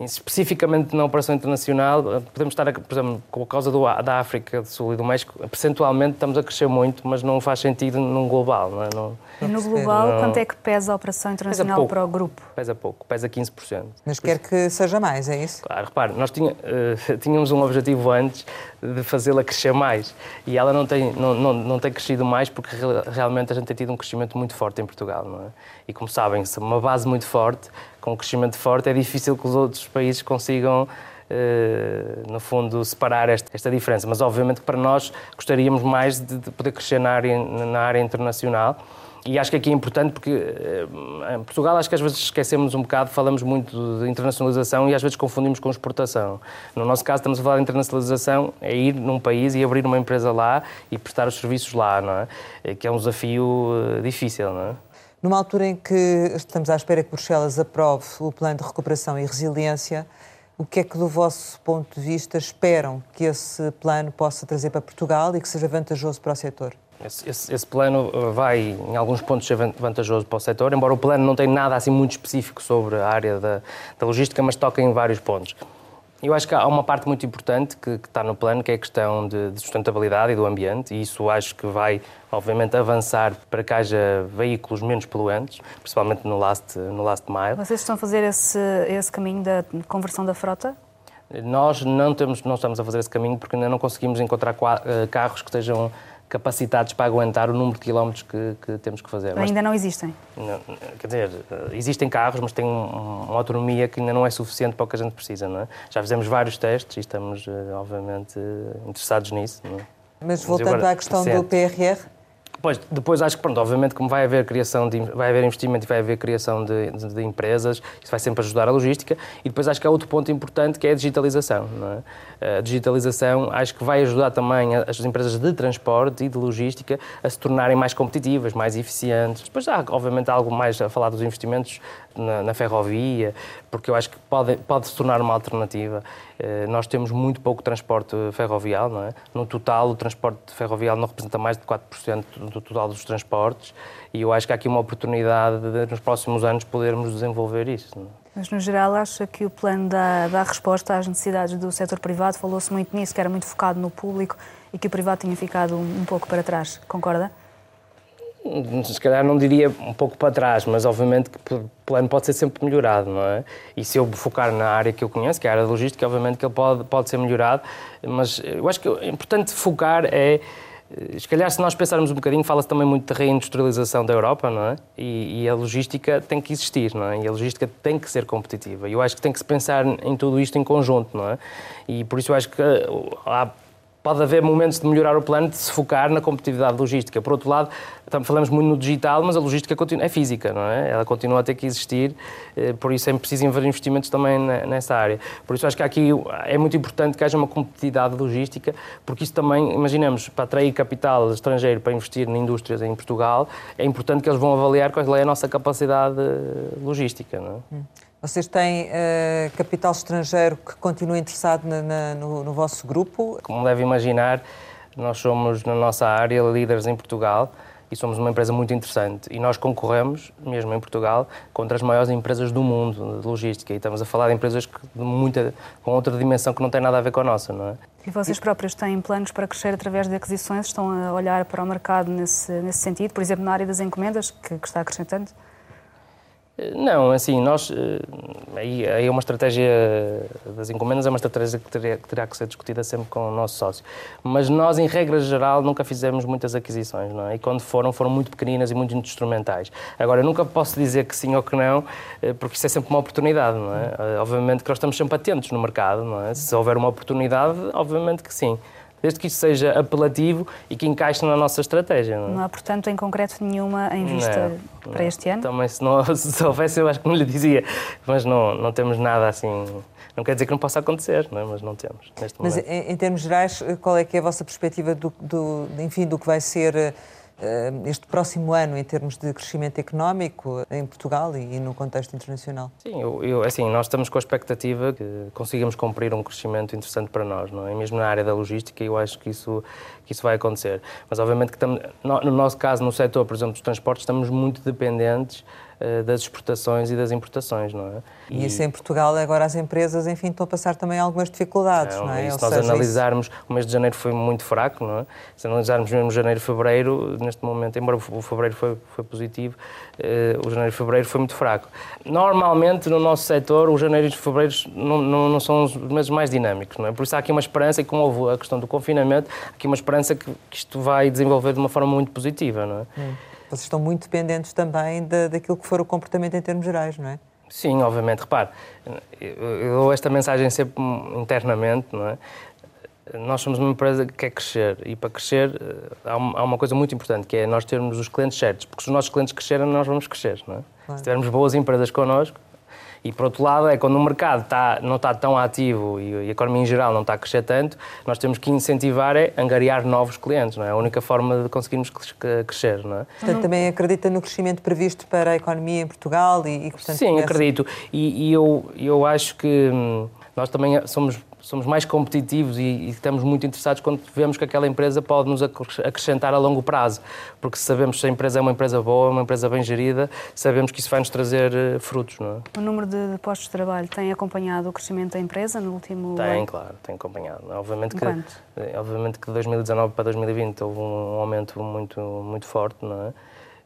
especificamente na operação internacional, podemos estar, por exemplo, com a causa do, da África do Sul e do México, percentualmente estamos a crescer muito, mas não faz sentido num global. Não é? não, e no global, não, quanto é que pesa a operação internacional pouco, para o grupo? Pesa pouco, pesa 15%. Mas quer que seja mais, é isso? Claro, repare, nós tinha, uh, tínhamos um objetivo antes de fazê-la crescer mais e ela não tem, não, não, não tem crescido mais porque realmente a gente tem tido um crescimento muito forte em Portugal. Não é? E como sabem, uma base muito forte com um crescimento forte, é difícil que os outros países consigam, eh, no fundo, separar esta, esta, diferença. Mas, obviamente, para nós gostaríamos mais de, de poder crescer na área, na área internacional. E acho que aqui é importante porque eh, em Portugal acho que às vezes esquecemos um bocado, falamos muito de internacionalização e às vezes confundimos com exportação. No nosso caso estamos a falar de internacionalização, é ir num país e abrir uma empresa lá e prestar os serviços lá, não é? Eh, que é um desafio difícil, não é? Numa altura em que estamos à espera que Bruxelas aprove o plano de recuperação e resiliência, o que é que, do vosso ponto de vista, esperam que esse plano possa trazer para Portugal e que seja vantajoso para o setor? Esse, esse, esse, plano uh, vai, em alguns pontos, ser vantajoso para o setor, embora o plano não tenha nada assim muito específico sobre a área da, da logística, mas toca em vários pontos. Eu acho que há uma parte muito importante que, que está no plano, que é a questão de, de, sustentabilidade e do ambiente, e isso acho que vai, obviamente, avançar para que haja veículos menos poluentes, principalmente no last, no last mile. Vocês estão a fazer esse, esse caminho da conversão da frota? Nós não, temos, não estamos a fazer esse caminho porque ainda não conseguimos encontrar eh, carros que estejam capacitados para aguentar o número de quilómetros que, que temos que fazer. Ainda não existem? Não, quer dizer, existem carros, mas têm uma autonomia que ainda não é suficiente para o que a gente precisa. Não é? Já fizemos vários testes e estamos, eh, obviamente, interessados nisso. Não é? Mas voltando agora, à questão do PRR, Depois, depois acho que, pronto, obviamente, como vai haver criação de, vai haver investimento e vai haver criação de, de, de, empresas, isso vai sempre ajudar a logística. E depois acho que há outro ponto importante que é a digitalização. É? A digitalização acho que vai ajudar também as empresas de transporte e de logística a se tornarem mais competitivas, mais eficientes. Depois há, obviamente, algo mais a falar dos investimentos na, na ferrovia, porque eu acho que pode, pode se tornar uma alternativa. Eh, nós temos muito pouco transporte ferroviário, não é? No total, o transporte ferroviário não representa mais de 4% do total dos transportes e eu acho que há aqui uma oportunidade de, nos próximos anos, podermos desenvolver isso. É? Mas, no geral, acha que o plano dá, dá resposta às necessidades do setor privado? Falou-se muito nisso, que era muito focado no público e que o privado tinha ficado um pouco para trás. Concorda? Se calhar não diria um pouco para trás, mas obviamente que o plano pode ser sempre melhorado, não é? E se eu focar na área que eu conheço, que é a área da logística, obviamente que ele pode, pode ser melhorado, mas eu acho que o importante focar é, se calhar se nós pensarmos um bocadinho, fala-se também muito de reindustrialização da Europa, não é? E, e, a logística tem que existir, não é? E a logística tem que ser competitiva. E eu acho que tem que se pensar em tudo isto em conjunto, não é? E por isso eu acho que há pode haver momentos de melhorar o plano, de se focar na competitividade logística. Por outro lado, falamos muito no digital, mas a logística é física, não é? Ela continua a ter que existir, eh, por isso é preciso haver investimentos também nessa área. Por isso acho que aqui é muito importante que haja uma competitividade logística, porque isso também, imaginemos, para atrair capital estrangeiro para investir em indústrias em Portugal, é importante que eles vão avaliar qual é a nossa capacidade logística, não é? Vocês têm uh, capital estrangeiro que continua interessado na, na, no, no, vosso grupo? Como deve imaginar, nós somos, na nossa área, líderes em Portugal e somos uma empresa muito interessante. E nós concorremos, mesmo em Portugal, contra as maiores empresas do mundo de logística. E estamos a falar de empresas que, de muita, com outra dimensão que não tem nada a ver com a nossa, não é? E vocês próprios têm planos para crescer através de aquisições? Estão a olhar para o mercado nesse, nesse sentido? Por exemplo, na área das encomendas, que, que está acrescentando? Não, assim, nós. Eh, aí, é uma estratégia das encomendas, é uma estratégia que, teria, que terá que ser discutida sempre com o nosso sócio. Mas nós, em regra geral, nunca fizemos muitas aquisições, não é? E quando foram, foram muito pequeninas e muito instrumentais. Agora, eu nunca posso dizer que sim ou que não, eh, porque isso é sempre uma oportunidade, não é? Eh, obviamente que nós estamos sempre atentos no mercado, não é? Se houver uma oportunidade, obviamente que sim desde que isto seja apelativo e que encaixe na nossa estratégia. Não, é? não há, portanto, em concreto nenhuma em vista não, para não. este ano? Também, se, não, se houvesse, eu acho que não lhe dizia, mas não, não temos nada assim. Não quer dizer que não possa acontecer, não é? mas não temos neste mas, momento. Mas, em, em termos gerais, qual é que é a vossa perspectiva do, do, enfim, do que vai ser eh, este próximo ano em termos de crescimento económico em Portugal e no contexto internacional? Sim, eu, eu, assim, nós estamos com a expectativa que consigamos cumprir um crescimento interessante para nós, não é? mesmo na área da logística, eu acho que isso, que isso vai acontecer. Mas, obviamente, que estamos, no nosso caso, no setor, por exemplo, dos transportes, estamos muito dependentes eh, das exportações e das importações, não é? E, e isso em Portugal, agora as empresas, enfim, estão a passar também algumas dificuldades, não, não é? se nós analisarmos, isso... o mês de janeiro foi muito fraco, não é? Se analisarmos mesmo janeiro e fevereiro, neste momento, embora o fevereiro foi, foi positivo, eh, o janeiro e fevereiro foi muito fraco. Normalmente, no nosso setor, os janeiro e fevereiro não, não, não, são os meses mais dinâmicos, não é? Por isso há aqui uma esperança, e como houve a questão do confinamento, há aqui uma esperança que, que isto vai desenvolver de uma forma muito positiva, não é? Hum. Vocês estão muito dependentes também da, daquilo que for o comportamento em termos gerais, não é? Sim, obviamente. Repare, eu dou esta mensagem sempre internamente, não é? Nós somos uma empresa que quer crescer e para crescer eh, há uma coisa muito importante que é nós termos os clientes certos, porque se os nossos clientes crescerem, nós vamos crescer, não é? Claro. Se tivermos boas empresas connosco, e por outro lado, é quando o mercado está, não está tão ativo e a economia em geral não está a crescer tanto, nós temos que incentivar é angariar novos clientes, não é? A única forma de conseguirmos crescer, não é? Portanto, também acredita no crescimento previsto para a economia em Portugal e, e portanto... Sim, acredito. E, e, eu, eu acho que hum, nós também somos somos mais competitivos e, e, estamos muito interessados quando vemos que aquela empresa pode nos acrescentar a longo prazo, porque sabemos se a empresa é uma empresa boa, uma empresa bem gerida, sabemos que isso vai nos trazer eh, frutos. Não é? O número de postos de trabalho tem acompanhado o crescimento da empresa no último tem, ano? Tem, claro, tem acompanhado. Obviamente que, eh, obviamente que de 2019 para 2020 houve um aumento muito, muito forte, não é?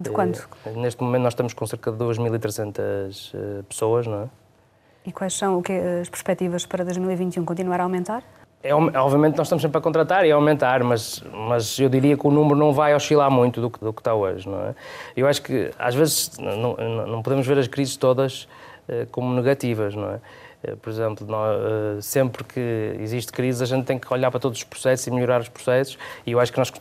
De quanto? Neste momento nós estamos com cerca de 2.300 pessoas, não é? E quais são que, as perspectivas para 2021? Continuar a aumentar? É, obviamente nós estamos sempre a contratar e a aumentar, mas, mas eu diria que o número não vai oscilar muito do que, do que está hoje, não é? Eu acho que às vezes não, não podemos ver as crises todas uh, como negativas, não é? Uh, por exemplo, nós, uh, sempre que existe crise a gente tem que olhar para todos os processos e melhorar os processos e eu acho que nós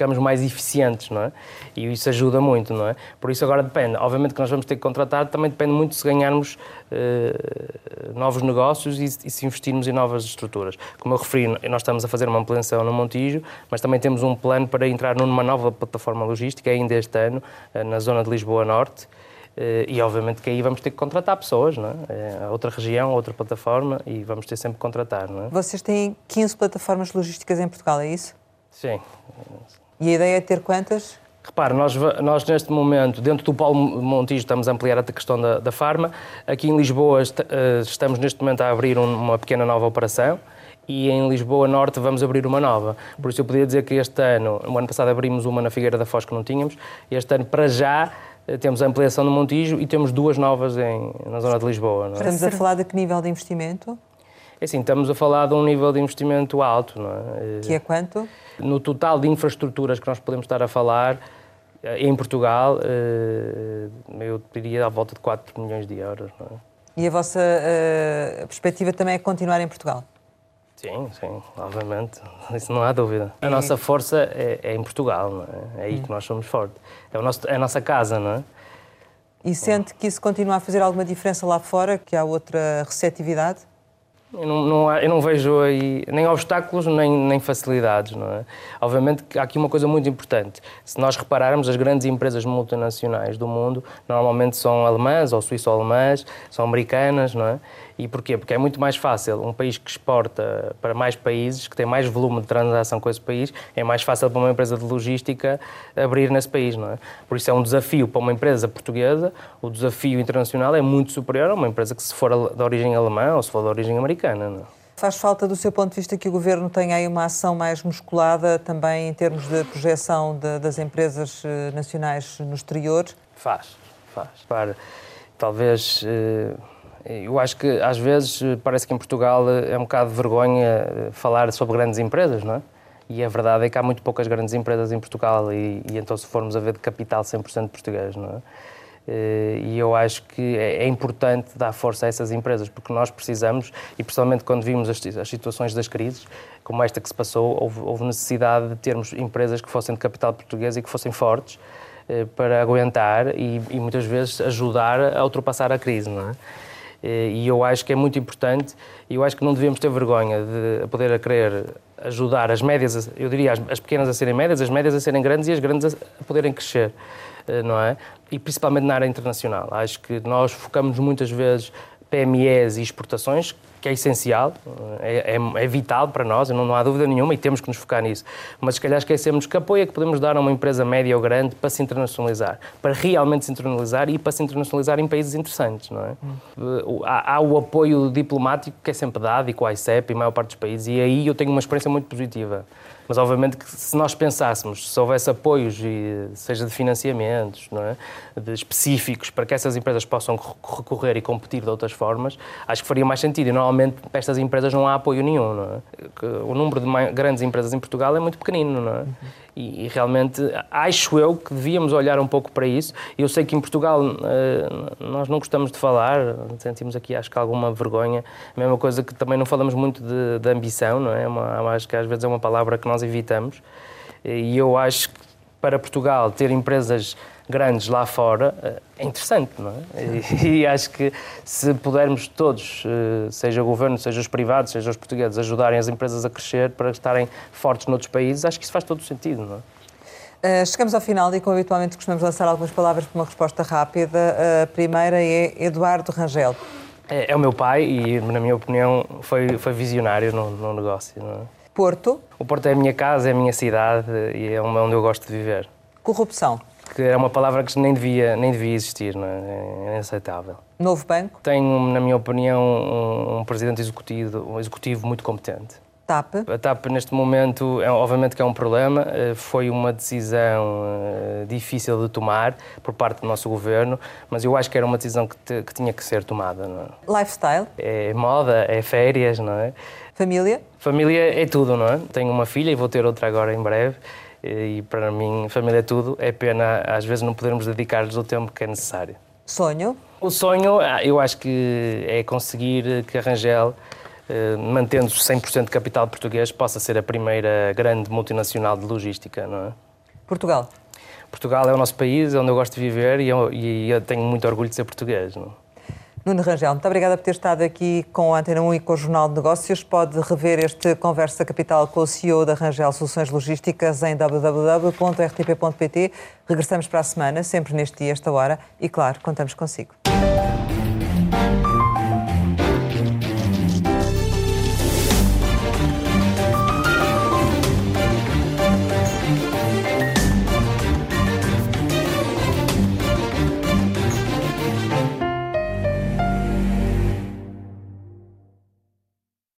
ficamos mais eficientes, não é? E isso ajuda muito, não é? Por isso agora depende. Obviamente que nós vamos ter que contratar, também depende muito se ganharmos uh, novos negócios e, e, se investirmos em novas estruturas. Como eu referi, nós estamos a fazer uma ampliação no Montijo, mas também temos um plano para entrar numa nova plataforma logística ainda este ano, uh, na zona de Lisboa Norte, Uh, e obviamente que aí vamos ter que contratar pessoas, não é? é? outra região, outra plataforma e vamos ter sempre que contratar, não é? Vocês têm 15 plataformas logísticas em Portugal, é isso? Sim. E a ideia é ter quantas? Repare, nós, nós neste momento, dentro do Paulo Montijo, estamos a ampliar a questão da, da farma. Aqui em Lisboa eh, estamos neste momento a abrir uma pequena nova operação e em Lisboa Norte vamos abrir uma nova. Por isso eu podia dizer que este ano, no ano passado abrimos uma na Figueira da Foz que não tínhamos, este ano para já eh, temos a ampliação no Montijo e temos duas novas em, na zona de Lisboa. É? Estamos a falar de que nível de investimento? É assim, estamos a falar de um nível de investimento alto, não é? Que é quanto? No total de infraestruturas que nós podemos estar a falar, eh, em Portugal, eh, eu diria à volta de 4 milhões de euros. Não é? E a vossa uh, perspectiva também é continuar em Portugal? Sim, sim, obviamente, isso não há dúvida. A nossa força é, é em Portugal, não é? É aí que nós somos fortes. É, o nosso, é a nossa casa, não é? E sente que isso continua a fazer alguma diferença lá fora, que há outra receptividade? Eu não, não, eu não vejo aí nem obstáculos nem, nem facilidades. Não é? Obviamente há aqui uma coisa muito importante. Se nós repararmos, as grandes empresas multinacionais do mundo normalmente são alemãs ou suíço-alemãs, são americanas, não é? E porquê? Porque é muito mais fácil um país que exporta para mais países, que tem mais volume de transação com esse país, é mais fácil para uma empresa de logística abrir nesse país, não é? Por isso é um desafio para uma empresa portuguesa, o desafio internacional é muito superior a uma empresa que se for de origem alemã ou se for de origem americana, não é? Faz falta, do seu ponto de vista, que o Governo tenha aí uma ação mais musculada também em termos de projeção de, das empresas eh, nacionais no exterior? Faz, faz. Para, talvez. Eh, eu acho que às vezes parece que em Portugal é um bocado de vergonha eh, falar sobre grandes empresas, não é? E a verdade é que há muito poucas grandes empresas em Portugal e, e então se formos a ver de capital 100% português, não é? Eh, e eu acho que é, é importante dar força a essas empresas, porque nós precisamos, e principalmente quando vimos as, as situações das crises, como esta que se passou, houve, houve, necessidade de termos empresas que fossem de capital português e que fossem fortes eh, para aguentar e, e, muitas vezes ajudar a ultrapassar a crise, não é? Eh, e eu acho que é muito importante, e eu acho que não devemos ter vergonha de poder a querer ajudar as médias, eu diria as, as pequenas a serem médias, as médias a serem grandes e as grandes a poderem crescer. Eh, não é? E principalmente na área internacional. Acho que nós focamos muitas vezes PMEs e exportações, que é essencial, é, é, é, vital para nós, não, não há dúvida nenhuma, e temos que nos focar nisso. Mas se calhar esquecemos que apoio é que podemos dar a uma empresa média ou grande para se internacionalizar, para realmente se internacionalizar e para se internacionalizar em países interessantes, não é? Hum. Há, há, o apoio diplomático que é sempre dado, e com a ICEP e a maior parte dos países, e aí eu tenho uma experiência muito positiva. Mas, obviamente, que se nós pensássemos, se houvesse apoios, seja de financiamentos, não é? de específicos, para que essas empresas possam recorrer e competir de outras formas, acho que faria mais sentido. E, normalmente, para estas empresas não há apoio nenhum. Não é? O número de grandes empresas em Portugal é muito pequenino. Não é? E, e, realmente acho eu que devíamos olhar um pouco para isso. Eu sei que em Portugal uh, nós não gostamos de falar, sentimos aqui acho que alguma vergonha. A mesma coisa que também não falamos muito de, de ambição, não é? Uma, acho que às vezes é uma palavra que nós evitamos. E eu acho que para Portugal ter empresas grandes lá fora eh, é interessante, não é? E, e, acho que se pudermos todos, eh, seja o governo, seja os privados, seja os portugueses, ajudarem as empresas a crescer para estarem fortes noutros países, acho que isso faz todo o sentido, não é? Uh, chegamos ao final e, como habitualmente, costumamos lançar algumas palavras para uma resposta rápida. A primeira é Eduardo Rangel. É, é, o meu pai e, na minha opinião, foi, foi visionário no, no negócio. Não é? Porto. O Porto é a minha casa, é a minha cidade e é onde eu gosto de viver. Corrupção que era uma palavra que nem devia, nem devia existir, não é? é inaceitável. Novo banco? Tenho, na minha opinião, um, um presidente executivo, um executivo muito competente. TAP? A TAP, neste momento, é, obviamente que é um problema. Eh, foi uma decisão uh, difícil de tomar por parte do nosso governo, mas eu acho que era uma decisão que, te, que tinha que ser tomada. Não é? Lifestyle? É moda, é férias, não é? Família? Família é tudo, não é? Tenho uma filha e vou ter outra agora em breve e para mim família é tudo. É pena às vezes não podermos dedicar-lhes o tempo que é necessário. Sonho? O sonho, ah, eu acho que é conseguir que a Rangel, mantendo 100% de capital português, possa ser a primeira grande multinacional de logística, não é? Portugal? Portugal é o nosso país, é onde eu gosto de viver e eu, e eu tenho muito orgulho de ser português. Não? Nuno Rangel, muito obrigada por ter estado aqui com a Antena 1 e com o Jornal de Negócios. Pode rever este Conversa Capital com o CEO da Rangel Soluções Logísticas em www.rtp.pt. Regressamos para a semana, sempre neste dia, esta hora, e claro, contamos consigo.